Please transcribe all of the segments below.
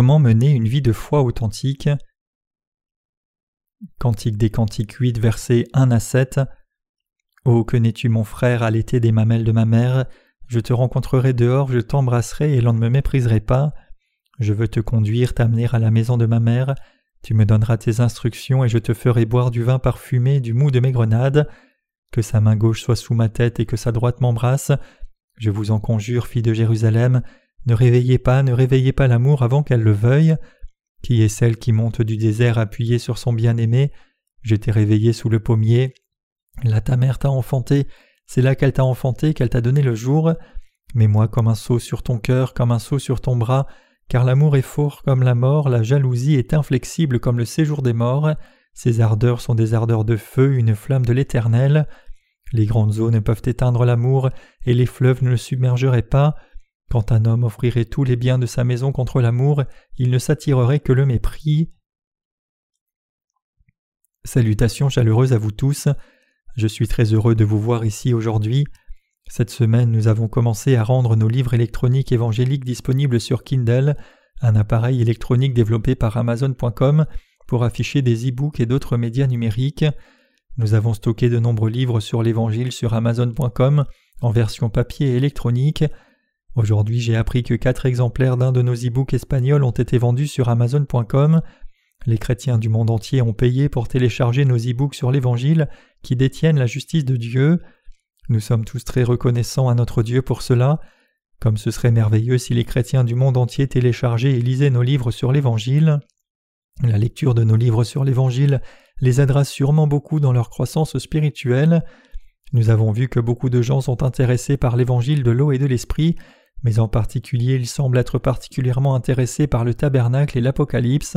Comment mener une vie de foi authentique Cantique des Cantiques 8, versets 1 à 7. Ô connais-tu mon frère à l'été des mamelles de ma mère? Je te rencontrerai dehors, je t'embrasserai et l'on ne me mépriserai pas. Je veux te conduire, t'amener à la maison de ma mère. Tu me donneras tes instructions et je te ferai boire du vin parfumé, du mou de mes grenades. Que sa main gauche soit sous ma tête et que sa droite m'embrasse. Je vous en conjure, fille de Jérusalem, ne réveillez pas, ne réveillez pas l'amour avant qu'elle le veuille. Qui est celle qui monte du désert appuyée sur son bien-aimé Je t'ai réveillé sous le pommier. Là ta mère t'a enfanté, c'est là qu'elle t'a enfanté, qu'elle t'a donné le jour. Mets-moi comme un seau sur ton cœur, comme un seau sur ton bras, car l'amour est fort comme la mort, la jalousie est inflexible comme le séjour des morts, ses ardeurs sont des ardeurs de feu, une flamme de l'Éternel. Les grandes eaux ne peuvent éteindre l'amour, et les fleuves ne le submergeraient pas. Quand un homme offrirait tous les biens de sa maison contre l'amour, il ne s'attirerait que le mépris. Salutations chaleureuses à vous tous. Je suis très heureux de vous voir ici aujourd'hui. Cette semaine, nous avons commencé à rendre nos livres électroniques évangéliques disponibles sur Kindle, un appareil électronique développé par Amazon.com pour afficher des e-books et d'autres médias numériques. Nous avons stocké de nombreux livres sur l'Évangile sur Amazon.com en version papier et électronique. Aujourd'hui, j'ai appris que quatre exemplaires d'un de nos e-books espagnols ont été vendus sur Amazon.com. Les chrétiens du monde entier ont payé pour télécharger nos e-books sur l'Évangile qui détiennent la justice de Dieu. Nous sommes tous très reconnaissants à notre Dieu pour cela. Comme ce serait merveilleux si les chrétiens du monde entier téléchargeaient et lisaient nos livres sur l'Évangile. La lecture de nos livres sur l'Évangile les aidera sûrement beaucoup dans leur croissance spirituelle. Nous avons vu que beaucoup de gens sont intéressés par l'Évangile de l'eau et de l'Esprit, mais en particulier ils semblent être particulièrement intéressés par le tabernacle et l'Apocalypse.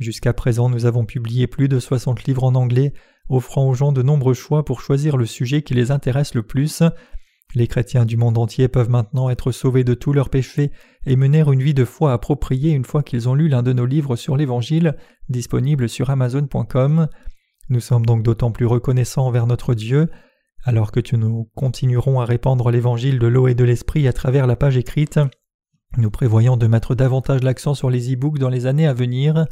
Jusqu'à présent nous avons publié plus de 60 livres en anglais offrant aux gens de nombreux choix pour choisir le sujet qui les intéresse le plus. Les chrétiens du monde entier peuvent maintenant être sauvés de tous leurs péchés et mener une vie de foi appropriée une fois qu'ils ont lu l'un de nos livres sur l'Évangile, disponible sur Amazon.com. Nous sommes donc d'autant plus reconnaissants envers notre Dieu, alors que nous continuerons à répandre l'Évangile de l'eau et de l'Esprit à travers la page écrite. Nous prévoyons de mettre davantage l'accent sur les e-books dans les années à venir.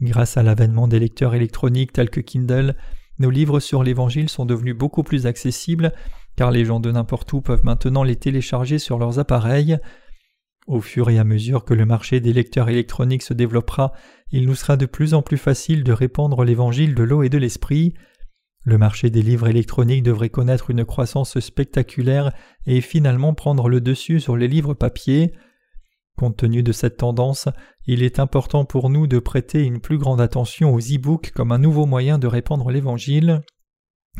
Grâce à l'avènement des lecteurs électroniques tels que Kindle, nos livres sur l'Évangile sont devenus beaucoup plus accessibles car les gens de n'importe où peuvent maintenant les télécharger sur leurs appareils. Au fur et à mesure que le marché des lecteurs électroniques se développera, il nous sera de plus en plus facile de répandre l'Évangile de l'eau et de l'Esprit. Le marché des livres électroniques devrait connaître une croissance spectaculaire et finalement prendre le dessus sur les livres papier. Compte tenu de cette tendance, il est important pour nous de prêter une plus grande attention aux e-books comme un nouveau moyen de répandre l'Évangile.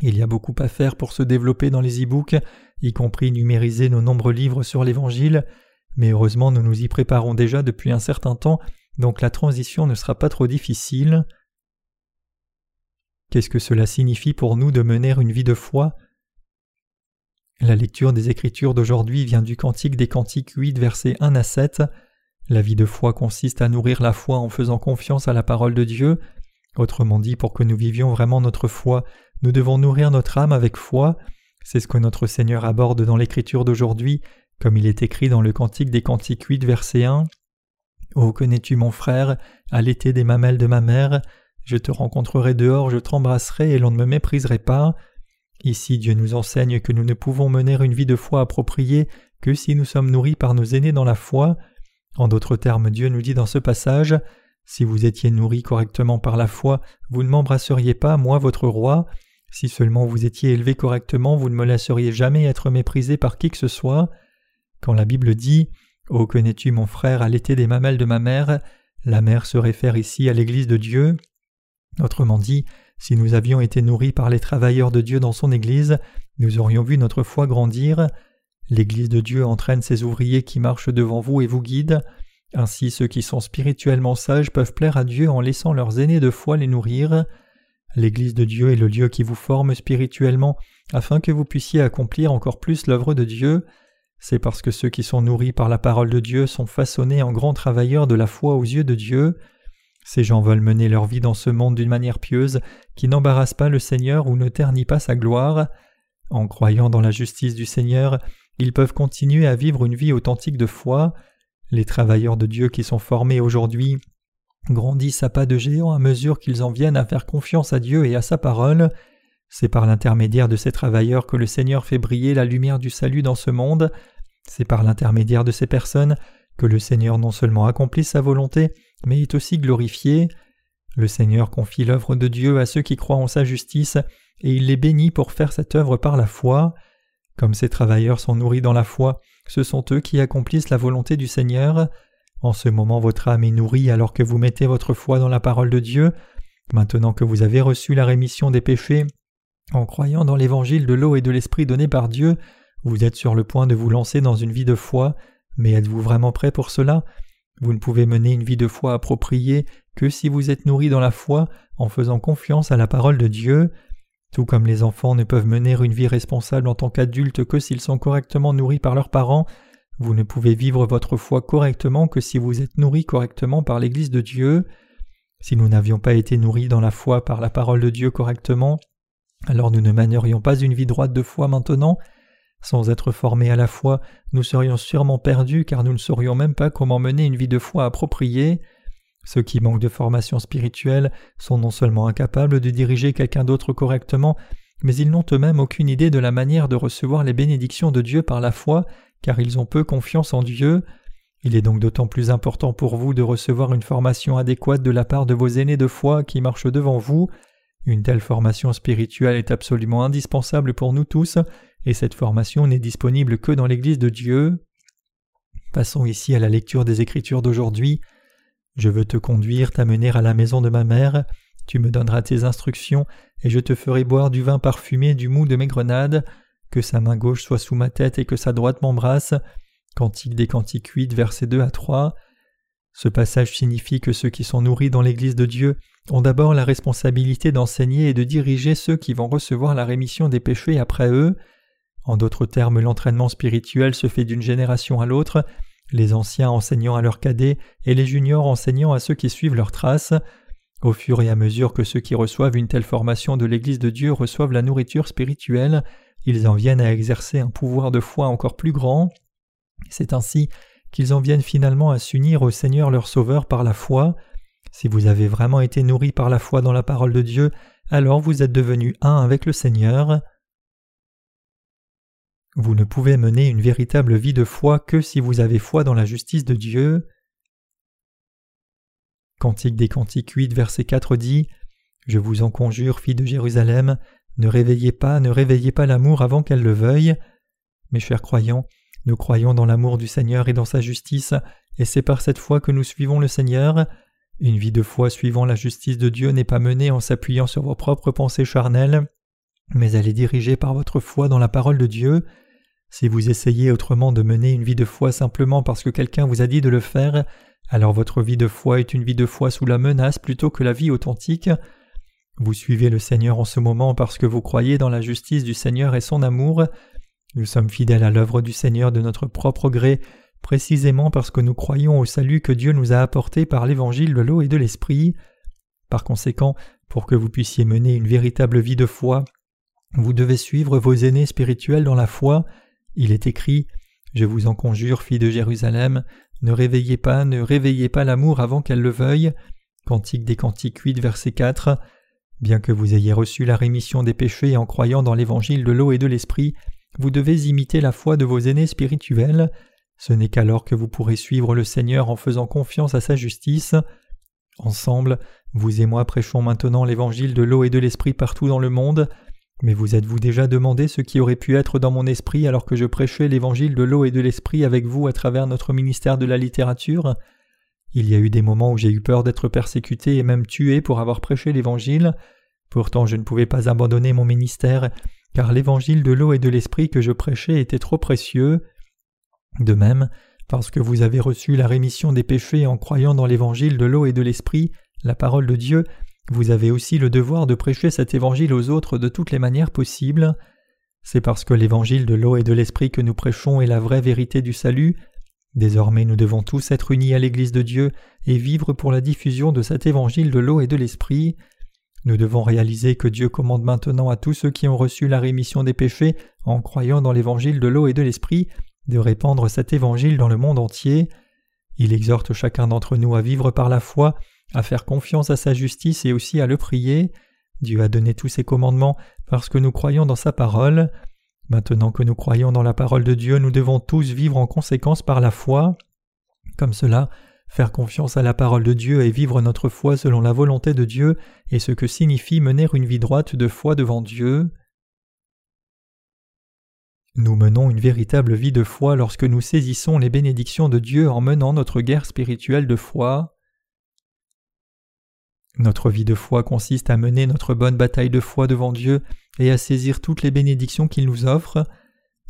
Il y a beaucoup à faire pour se développer dans les e-books, y compris numériser nos nombreux livres sur l'Évangile, mais heureusement nous nous y préparons déjà depuis un certain temps, donc la transition ne sera pas trop difficile. Qu'est-ce que cela signifie pour nous de mener une vie de foi? La lecture des Écritures d'aujourd'hui vient du Cantique des Cantiques 8, versets 1 à 7. La vie de foi consiste à nourrir la foi en faisant confiance à la parole de Dieu. Autrement dit, pour que nous vivions vraiment notre foi, nous devons nourrir notre âme avec foi. C'est ce que notre Seigneur aborde dans l'Écriture d'aujourd'hui, comme il est écrit dans le Cantique des Cantiques 8, verset 1. Ô connais-tu mon frère, à l'été des mamelles de ma mère, je te rencontrerai dehors, je t'embrasserai et l'on ne me mépriserait pas. Ici Dieu nous enseigne que nous ne pouvons mener une vie de foi appropriée que si nous sommes nourris par nos aînés dans la foi. En d'autres termes, Dieu nous dit dans ce passage Si vous étiez nourris correctement par la foi, vous ne m'embrasseriez pas, moi votre roi. Si seulement vous étiez élevé correctement, vous ne me laisseriez jamais être méprisé par qui que ce soit. Quand la Bible dit Oh, connais-tu mon frère à l'été des mamelles de ma mère? La mère se réfère ici à l'Église de Dieu. Autrement dit, si nous avions été nourris par les travailleurs de Dieu dans son Église, nous aurions vu notre foi grandir. L'Église de Dieu entraîne ses ouvriers qui marchent devant vous et vous guident. Ainsi ceux qui sont spirituellement sages peuvent plaire à Dieu en laissant leurs aînés de foi les nourrir. L'Église de Dieu est le lieu qui vous forme spirituellement afin que vous puissiez accomplir encore plus l'œuvre de Dieu. C'est parce que ceux qui sont nourris par la parole de Dieu sont façonnés en grands travailleurs de la foi aux yeux de Dieu. Ces gens veulent mener leur vie dans ce monde d'une manière pieuse, qui n'embarrasse pas le Seigneur ou ne ternit pas sa gloire. En croyant dans la justice du Seigneur, ils peuvent continuer à vivre une vie authentique de foi. Les travailleurs de Dieu qui sont formés aujourd'hui grandissent à pas de géant à mesure qu'ils en viennent à faire confiance à Dieu et à sa parole. C'est par l'intermédiaire de ces travailleurs que le Seigneur fait briller la lumière du salut dans ce monde. C'est par l'intermédiaire de ces personnes que le Seigneur non seulement accomplit sa volonté, mais est aussi glorifié. Le Seigneur confie l'œuvre de Dieu à ceux qui croient en sa justice, et il les bénit pour faire cette œuvre par la foi. Comme ces travailleurs sont nourris dans la foi, ce sont eux qui accomplissent la volonté du Seigneur. En ce moment votre âme est nourrie alors que vous mettez votre foi dans la parole de Dieu. Maintenant que vous avez reçu la rémission des péchés, en croyant dans l'évangile de l'eau et de l'esprit donné par Dieu, vous êtes sur le point de vous lancer dans une vie de foi, mais êtes-vous vraiment prêt pour cela? Vous ne pouvez mener une vie de foi appropriée que si vous êtes nourri dans la foi en faisant confiance à la parole de Dieu. Tout comme les enfants ne peuvent mener une vie responsable en tant qu'adultes que s'ils sont correctement nourris par leurs parents, vous ne pouvez vivre votre foi correctement que si vous êtes nourri correctement par l'Église de Dieu. Si nous n'avions pas été nourris dans la foi par la parole de Dieu correctement, alors nous ne mènerions pas une vie droite de foi maintenant. Sans être formés à la foi, nous serions sûrement perdus car nous ne saurions même pas comment mener une vie de foi appropriée. Ceux qui manquent de formation spirituelle sont non seulement incapables de diriger quelqu'un d'autre correctement, mais ils n'ont eux-mêmes aucune idée de la manière de recevoir les bénédictions de Dieu par la foi car ils ont peu confiance en Dieu. Il est donc d'autant plus important pour vous de recevoir une formation adéquate de la part de vos aînés de foi qui marchent devant vous. Une telle formation spirituelle est absolument indispensable pour nous tous, et cette formation n'est disponible que dans l'Église de Dieu. Passons ici à la lecture des Écritures d'aujourd'hui. Je veux te conduire, t'amener à la maison de ma mère, tu me donneras tes instructions, et je te ferai boire du vin parfumé du mou de mes grenades que sa main gauche soit sous ma tête et que sa droite m'embrasse. Cantique des Cantiques 8, versets 2 à 3. Ce passage signifie que ceux qui sont nourris dans l'Église de Dieu ont d'abord la responsabilité d'enseigner et de diriger ceux qui vont recevoir la rémission des péchés après eux. En d'autres termes, l'entraînement spirituel se fait d'une génération à l'autre, les anciens enseignant à leurs cadets et les juniors enseignant à ceux qui suivent leurs traces. Au fur et à mesure que ceux qui reçoivent une telle formation de l'Église de Dieu reçoivent la nourriture spirituelle, ils en viennent à exercer un pouvoir de foi encore plus grand. C'est ainsi qu'ils en viennent finalement à s'unir au Seigneur leur Sauveur par la foi. Si vous avez vraiment été nourris par la foi dans la parole de Dieu, alors vous êtes devenus un avec le Seigneur. Vous ne pouvez mener une véritable vie de foi que si vous avez foi dans la justice de Dieu. Cantique des Cantiques 8, verset 4 dit Je vous en conjure, fille de Jérusalem, ne réveillez pas, ne réveillez pas l'amour avant qu'elle le veuille. Mes chers croyants, nous croyons dans l'amour du Seigneur et dans sa justice, et c'est par cette foi que nous suivons le Seigneur. Une vie de foi suivant la justice de Dieu n'est pas menée en s'appuyant sur vos propres pensées charnelles, mais elle est dirigée par votre foi dans la parole de Dieu. Si vous essayez autrement de mener une vie de foi simplement parce que quelqu'un vous a dit de le faire, alors votre vie de foi est une vie de foi sous la menace plutôt que la vie authentique. Vous suivez le Seigneur en ce moment parce que vous croyez dans la justice du Seigneur et son amour. Nous sommes fidèles à l'œuvre du Seigneur de notre propre gré, précisément parce que nous croyons au salut que Dieu nous a apporté par l'évangile de l'eau et de l'esprit. Par conséquent, pour que vous puissiez mener une véritable vie de foi, vous devez suivre vos aînés spirituels dans la foi. Il est écrit Je vous en conjure, fille de Jérusalem, ne réveillez pas, ne réveillez pas l'amour avant qu'elle le veuille. Cantique des Cantiques 8, verset 4. Bien que vous ayez reçu la rémission des péchés en croyant dans l'évangile de l'eau et de l'esprit, vous devez imiter la foi de vos aînés spirituels. Ce n'est qu'alors que vous pourrez suivre le Seigneur en faisant confiance à sa justice. Ensemble, vous et moi prêchons maintenant l'évangile de l'eau et de l'esprit partout dans le monde. Mais vous êtes-vous déjà demandé ce qui aurait pu être dans mon esprit alors que je prêchais l'évangile de l'eau et de l'esprit avec vous à travers notre ministère de la littérature? Il y a eu des moments où j'ai eu peur d'être persécuté et même tué pour avoir prêché l'Évangile. Pourtant je ne pouvais pas abandonner mon ministère, car l'Évangile de l'eau et de l'Esprit que je prêchais était trop précieux. De même, parce que vous avez reçu la rémission des péchés en croyant dans l'Évangile de l'eau et de l'Esprit, la parole de Dieu, vous avez aussi le devoir de prêcher cet Évangile aux autres de toutes les manières possibles. C'est parce que l'Évangile de l'eau et de l'Esprit que nous prêchons est la vraie vérité du salut Désormais nous devons tous être unis à l'Église de Dieu et vivre pour la diffusion de cet évangile de l'eau et de l'esprit. Nous devons réaliser que Dieu commande maintenant à tous ceux qui ont reçu la rémission des péchés en croyant dans l'évangile de l'eau et de l'esprit de répandre cet évangile dans le monde entier. Il exhorte chacun d'entre nous à vivre par la foi, à faire confiance à sa justice et aussi à le prier. Dieu a donné tous ses commandements parce que nous croyons dans sa parole. Maintenant que nous croyons dans la parole de Dieu, nous devons tous vivre en conséquence par la foi. Comme cela, faire confiance à la parole de Dieu et vivre notre foi selon la volonté de Dieu est ce que signifie mener une vie droite de foi devant Dieu. Nous menons une véritable vie de foi lorsque nous saisissons les bénédictions de Dieu en menant notre guerre spirituelle de foi. Notre vie de foi consiste à mener notre bonne bataille de foi devant Dieu et à saisir toutes les bénédictions qu'il nous offre.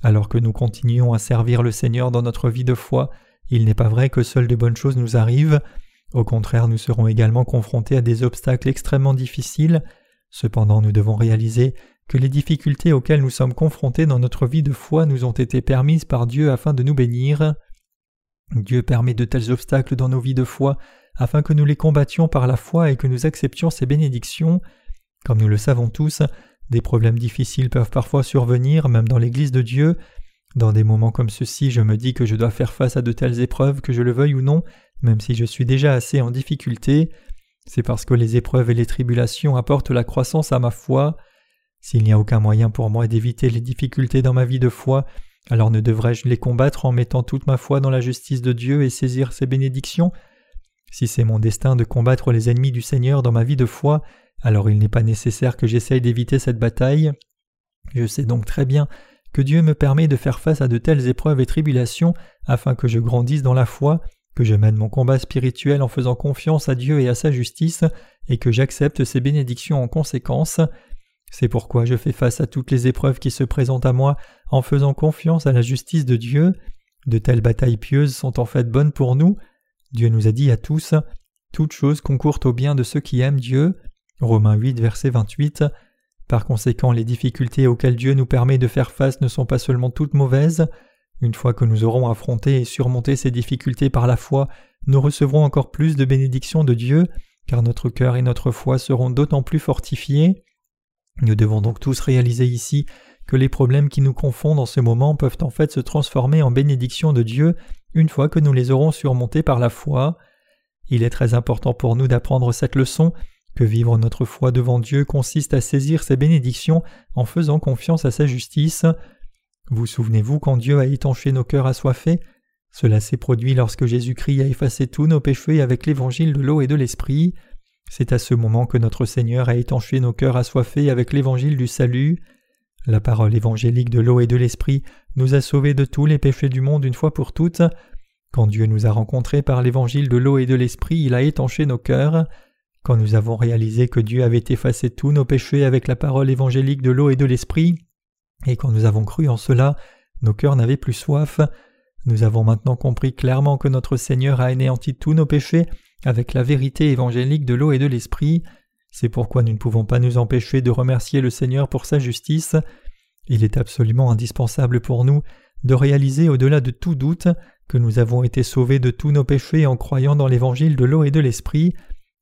Alors que nous continuons à servir le Seigneur dans notre vie de foi, il n'est pas vrai que seules de bonnes choses nous arrivent. Au contraire, nous serons également confrontés à des obstacles extrêmement difficiles. Cependant, nous devons réaliser que les difficultés auxquelles nous sommes confrontés dans notre vie de foi nous ont été permises par Dieu afin de nous bénir. Dieu permet de tels obstacles dans nos vies de foi afin que nous les combattions par la foi et que nous acceptions ses bénédictions. Comme nous le savons tous, des problèmes difficiles peuvent parfois survenir, même dans l'Église de Dieu. Dans des moments comme ceux-ci, je me dis que je dois faire face à de telles épreuves, que je le veuille ou non, même si je suis déjà assez en difficulté. C'est parce que les épreuves et les tribulations apportent la croissance à ma foi. S'il n'y a aucun moyen pour moi d'éviter les difficultés dans ma vie de foi, alors ne devrais-je les combattre en mettant toute ma foi dans la justice de Dieu et saisir ses bénédictions? Si c'est mon destin de combattre les ennemis du Seigneur dans ma vie de foi, alors il n'est pas nécessaire que j'essaye d'éviter cette bataille. Je sais donc très bien que Dieu me permet de faire face à de telles épreuves et tribulations afin que je grandisse dans la foi, que je mène mon combat spirituel en faisant confiance à Dieu et à sa justice, et que j'accepte ses bénédictions en conséquence. C'est pourquoi je fais face à toutes les épreuves qui se présentent à moi en faisant confiance à la justice de Dieu. De telles batailles pieuses sont en fait bonnes pour nous, Dieu nous a dit à tous Toutes choses concourent au bien de ceux qui aiment Dieu. Romains 8, verset 28. Par conséquent, les difficultés auxquelles Dieu nous permet de faire face ne sont pas seulement toutes mauvaises. Une fois que nous aurons affronté et surmonté ces difficultés par la foi, nous recevrons encore plus de bénédictions de Dieu, car notre cœur et notre foi seront d'autant plus fortifiés. Nous devons donc tous réaliser ici que les problèmes qui nous confondent en ce moment peuvent en fait se transformer en bénédictions de Dieu une fois que nous les aurons surmontés par la foi. Il est très important pour nous d'apprendre cette leçon que vivre notre foi devant Dieu consiste à saisir ses bénédictions en faisant confiance à sa justice. Vous souvenez-vous quand Dieu a étanché nos cœurs assoiffés? Cela s'est produit lorsque Jésus-Christ a effacé tous nos péchés avec l'évangile de l'eau et de l'esprit. C'est à ce moment que notre Seigneur a étanché nos cœurs assoiffés avec l'évangile du salut. La parole évangélique de l'eau et de l'esprit nous a sauvés de tous les péchés du monde une fois pour toutes. Quand Dieu nous a rencontrés par l'évangile de l'eau et de l'esprit, il a étanché nos cœurs. Quand nous avons réalisé que Dieu avait effacé tous nos péchés avec la parole évangélique de l'eau et de l'esprit, et quand nous avons cru en cela, nos cœurs n'avaient plus soif. Nous avons maintenant compris clairement que notre Seigneur a anéanti tous nos péchés avec la vérité évangélique de l'eau et de l'esprit. C'est pourquoi nous ne pouvons pas nous empêcher de remercier le Seigneur pour sa justice. Il est absolument indispensable pour nous de réaliser au-delà de tout doute que nous avons été sauvés de tous nos péchés en croyant dans l'évangile de l'eau et de l'esprit,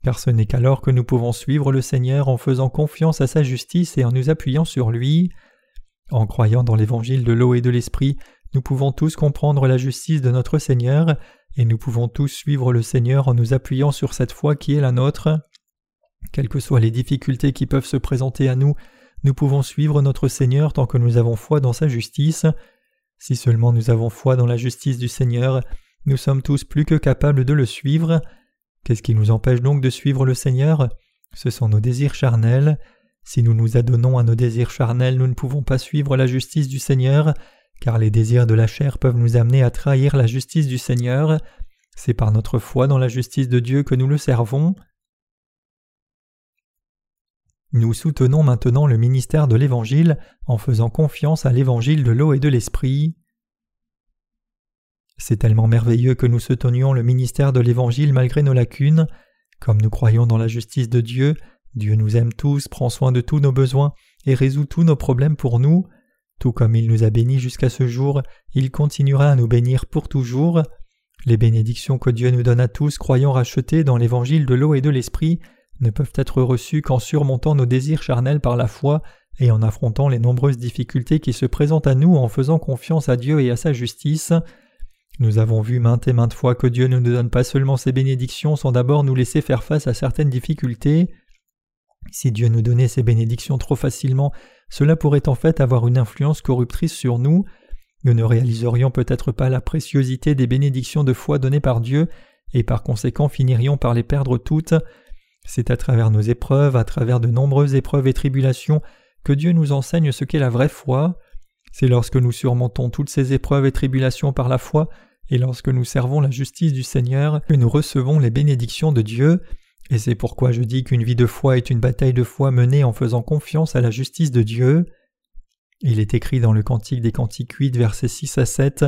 car ce n'est qu'alors que nous pouvons suivre le Seigneur en faisant confiance à sa justice et en nous appuyant sur lui. En croyant dans l'évangile de l'eau et de l'esprit, nous pouvons tous comprendre la justice de notre Seigneur, et nous pouvons tous suivre le Seigneur en nous appuyant sur cette foi qui est la nôtre. Quelles que soient les difficultés qui peuvent se présenter à nous, nous pouvons suivre notre Seigneur tant que nous avons foi dans sa justice. Si seulement nous avons foi dans la justice du Seigneur, nous sommes tous plus que capables de le suivre. Qu'est-ce qui nous empêche donc de suivre le Seigneur? Ce sont nos désirs charnels. Si nous nous adonnons à nos désirs charnels, nous ne pouvons pas suivre la justice du Seigneur, car les désirs de la chair peuvent nous amener à trahir la justice du Seigneur. C'est par notre foi dans la justice de Dieu que nous le servons. Nous soutenons maintenant le ministère de l'Évangile en faisant confiance à l'Évangile de l'eau et de l'Esprit. C'est tellement merveilleux que nous soutenions le ministère de l'Évangile malgré nos lacunes. Comme nous croyons dans la justice de Dieu, Dieu nous aime tous, prend soin de tous nos besoins et résout tous nos problèmes pour nous. Tout comme il nous a bénis jusqu'à ce jour, il continuera à nous bénir pour toujours. Les bénédictions que Dieu nous donne à tous croyant rachetés dans l'évangile de l'eau et de l'esprit ne peuvent être reçus qu'en surmontant nos désirs charnels par la foi et en affrontant les nombreuses difficultés qui se présentent à nous en faisant confiance à Dieu et à sa justice. Nous avons vu maintes et maintes fois que Dieu ne nous donne pas seulement ses bénédictions sans d'abord nous laisser faire face à certaines difficultés. Si Dieu nous donnait ses bénédictions trop facilement, cela pourrait en fait avoir une influence corruptrice sur nous. Nous ne réaliserions peut-être pas la préciosité des bénédictions de foi données par Dieu et par conséquent finirions par les perdre toutes. C'est à travers nos épreuves, à travers de nombreuses épreuves et tribulations, que Dieu nous enseigne ce qu'est la vraie foi. C'est lorsque nous surmontons toutes ces épreuves et tribulations par la foi, et lorsque nous servons la justice du Seigneur, que nous recevons les bénédictions de Dieu. Et c'est pourquoi je dis qu'une vie de foi est une bataille de foi menée en faisant confiance à la justice de Dieu. Il est écrit dans le Cantique des Cantiques 8, versets 6 à 7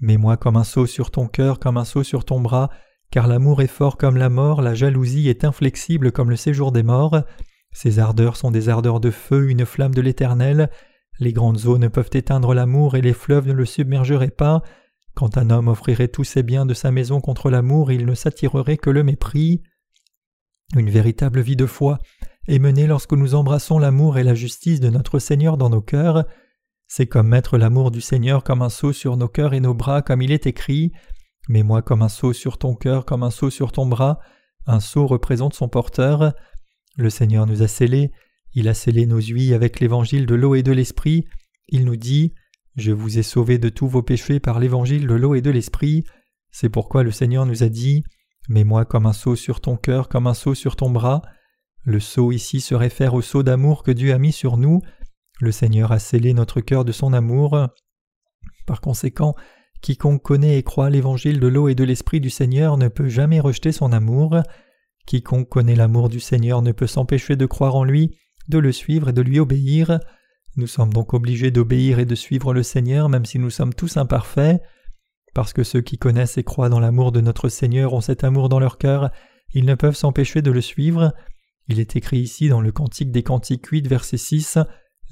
Mets-moi comme un seau sur ton cœur, comme un seau sur ton bras, car l'amour est fort comme la mort, la jalousie est inflexible comme le séjour des morts. Ces ardeurs sont des ardeurs de feu, une flamme de l'Éternel. Les grandes eaux ne peuvent éteindre l'amour et les fleuves ne le submergeraient pas. Quand un homme offrirait tous ses biens de sa maison contre l'amour, il ne s'attirerait que le mépris. Une véritable vie de foi est menée lorsque nous embrassons l'amour et la justice de notre Seigneur dans nos cœurs. C'est comme mettre l'amour du Seigneur comme un sceau sur nos cœurs et nos bras, comme il est écrit. Mets-moi comme un sceau sur ton cœur, comme un sceau sur ton bras. Un sceau représente son porteur. Le Seigneur nous a scellés, il a scellé nos huiles avec l'évangile de l'eau et de l'esprit. Il nous dit Je vous ai sauvés de tous vos péchés par l'évangile de l'eau et de l'esprit. C'est pourquoi le Seigneur nous a dit Mets-moi comme un sceau sur ton cœur, comme un sceau sur ton bras. Le sceau ici se réfère au sceau d'amour que Dieu a mis sur nous. Le Seigneur a scellé notre cœur de son amour. Par conséquent, quiconque connaît et croit l'évangile de l'eau et de l'esprit du Seigneur ne peut jamais rejeter son amour. Quiconque connaît l'amour du Seigneur ne peut s'empêcher de croire en lui, de le suivre et de lui obéir. Nous sommes donc obligés d'obéir et de suivre le Seigneur même si nous sommes tous imparfaits. Parce que ceux qui connaissent et croient dans l'amour de notre Seigneur ont cet amour dans leur cœur, ils ne peuvent s'empêcher de le suivre. Il est écrit ici dans le Cantique des Cantiques 8, verset 6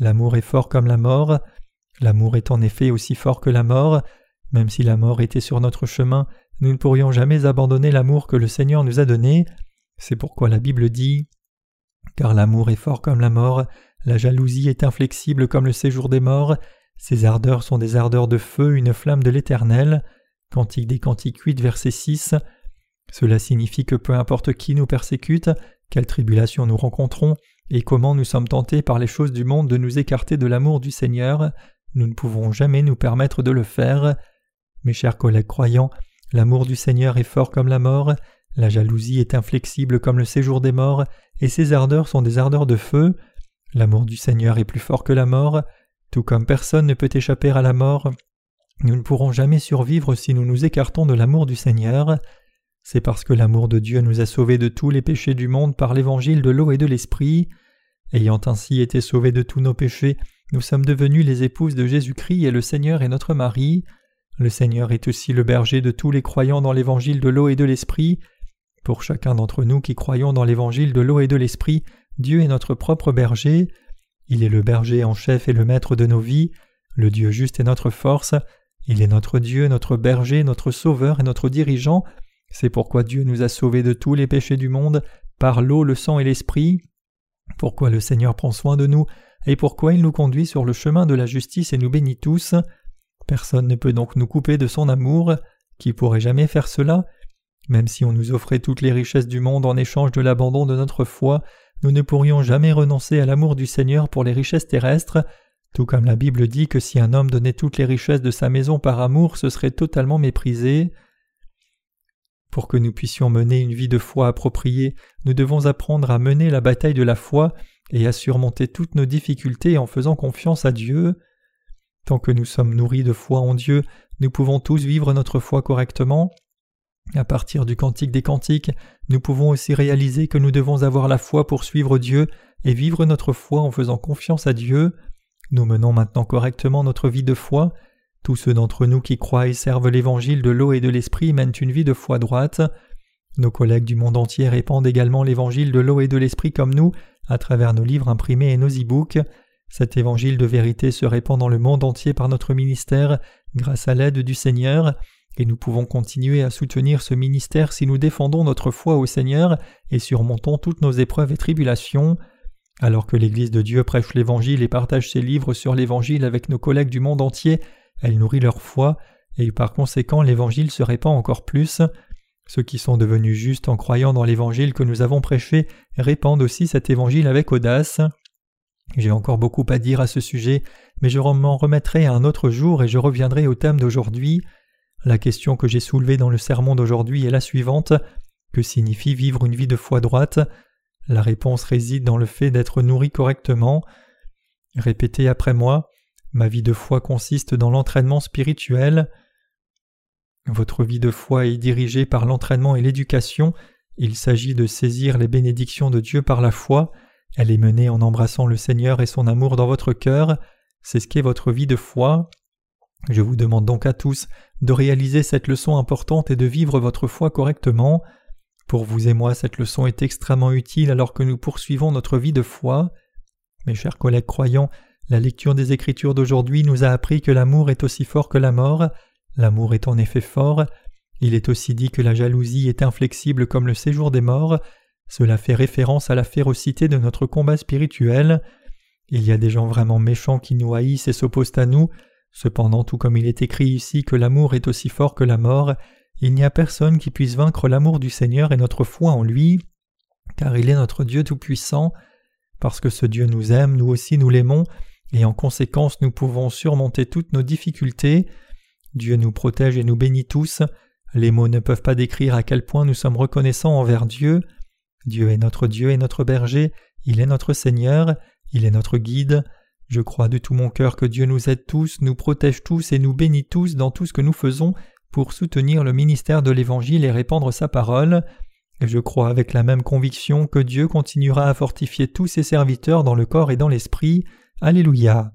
L'amour est fort comme la mort. L'amour est en effet aussi fort que la mort. Même si la mort était sur notre chemin, nous ne pourrions jamais abandonner l'amour que le Seigneur nous a donné. C'est pourquoi la Bible dit Car l'amour est fort comme la mort, la jalousie est inflexible comme le séjour des morts, ses ardeurs sont des ardeurs de feu, une flamme de l'Éternel. Cantique des Cantiques 8, verset 6. Cela signifie que peu importe qui nous persécute, quelle tribulation nous rencontrons, et comment nous sommes tentés par les choses du monde de nous écarter de l'amour du Seigneur, nous ne pouvons jamais nous permettre de le faire. Mes chers collègues croyants, l'amour du Seigneur est fort comme la mort, la jalousie est inflexible comme le séjour des morts, et ses ardeurs sont des ardeurs de feu. L'amour du Seigneur est plus fort que la mort, tout comme personne ne peut échapper à la mort. Nous ne pourrons jamais survivre si nous nous écartons de l'amour du Seigneur. C'est parce que l'amour de Dieu nous a sauvés de tous les péchés du monde par l'évangile de l'eau et de l'esprit. Ayant ainsi été sauvés de tous nos péchés, nous sommes devenus les épouses de Jésus-Christ et le Seigneur est notre mari. Le Seigneur est aussi le berger de tous les croyants dans l'évangile de l'eau et de l'esprit. Pour chacun d'entre nous qui croyons dans l'évangile de l'eau et de l'esprit, Dieu est notre propre berger. Il est le berger en chef et le maître de nos vies. Le Dieu juste est notre force. Il est notre Dieu, notre berger, notre sauveur et notre dirigeant. C'est pourquoi Dieu nous a sauvés de tous les péchés du monde par l'eau, le sang et l'esprit. Pourquoi le Seigneur prend soin de nous et pourquoi il nous conduit sur le chemin de la justice et nous bénit tous. Personne ne peut donc nous couper de son amour. Qui pourrait jamais faire cela Même si on nous offrait toutes les richesses du monde en échange de l'abandon de notre foi, nous ne pourrions jamais renoncer à l'amour du Seigneur pour les richesses terrestres, tout comme la Bible dit que si un homme donnait toutes les richesses de sa maison par amour, ce serait totalement méprisé. Pour que nous puissions mener une vie de foi appropriée, nous devons apprendre à mener la bataille de la foi et à surmonter toutes nos difficultés en faisant confiance à Dieu. Tant que nous sommes nourris de foi en Dieu, nous pouvons tous vivre notre foi correctement. À partir du Cantique des Cantiques, nous pouvons aussi réaliser que nous devons avoir la foi pour suivre Dieu et vivre notre foi en faisant confiance à Dieu. Nous menons maintenant correctement notre vie de foi. Tous ceux d'entre nous qui croient et servent l'évangile de l'eau et de l'esprit mènent une vie de foi droite. Nos collègues du monde entier répandent également l'évangile de l'eau et de l'esprit comme nous à travers nos livres imprimés et nos e-books. Cet évangile de vérité se répand dans le monde entier par notre ministère grâce à l'aide du Seigneur, et nous pouvons continuer à soutenir ce ministère si nous défendons notre foi au Seigneur et surmontons toutes nos épreuves et tribulations. Alors que l'Église de Dieu prêche l'Évangile et partage ses livres sur l'Évangile avec nos collègues du monde entier, elle nourrit leur foi, et par conséquent l'Évangile se répand encore plus. Ceux qui sont devenus justes en croyant dans l'Évangile que nous avons prêché répandent aussi cet Évangile avec audace. J'ai encore beaucoup à dire à ce sujet, mais je m'en remettrai à un autre jour et je reviendrai au thème d'aujourd'hui. La question que j'ai soulevée dans le sermon d'aujourd'hui est la suivante. Que signifie vivre une vie de foi droite? La réponse réside dans le fait d'être nourri correctement. Répétez après moi. Ma vie de foi consiste dans l'entraînement spirituel. Votre vie de foi est dirigée par l'entraînement et l'éducation. Il s'agit de saisir les bénédictions de Dieu par la foi. Elle est menée en embrassant le Seigneur et son amour dans votre cœur. C'est ce qu'est votre vie de foi. Je vous demande donc à tous de réaliser cette leçon importante et de vivre votre foi correctement. Pour vous et moi, cette leçon est extrêmement utile alors que nous poursuivons notre vie de foi. Mes chers collègues croyants, la lecture des Écritures d'aujourd'hui nous a appris que l'amour est aussi fort que la mort. L'amour est en effet fort. Il est aussi dit que la jalousie est inflexible comme le séjour des morts. Cela fait référence à la férocité de notre combat spirituel. Il y a des gens vraiment méchants qui nous haïssent et s'opposent à nous. Cependant, tout comme il est écrit ici que l'amour est aussi fort que la mort, il n'y a personne qui puisse vaincre l'amour du Seigneur et notre foi en lui, car il est notre Dieu Tout-Puissant. Parce que ce Dieu nous aime, nous aussi nous l'aimons, et en conséquence nous pouvons surmonter toutes nos difficultés. Dieu nous protège et nous bénit tous. Les mots ne peuvent pas décrire à quel point nous sommes reconnaissants envers Dieu. Dieu est notre Dieu et notre berger, il est notre Seigneur, il est notre guide. Je crois de tout mon cœur que Dieu nous aide tous, nous protège tous et nous bénit tous dans tout ce que nous faisons pour soutenir le ministère de l'Évangile et répandre sa parole. Et je crois avec la même conviction que Dieu continuera à fortifier tous ses serviteurs dans le corps et dans l'esprit. Alléluia.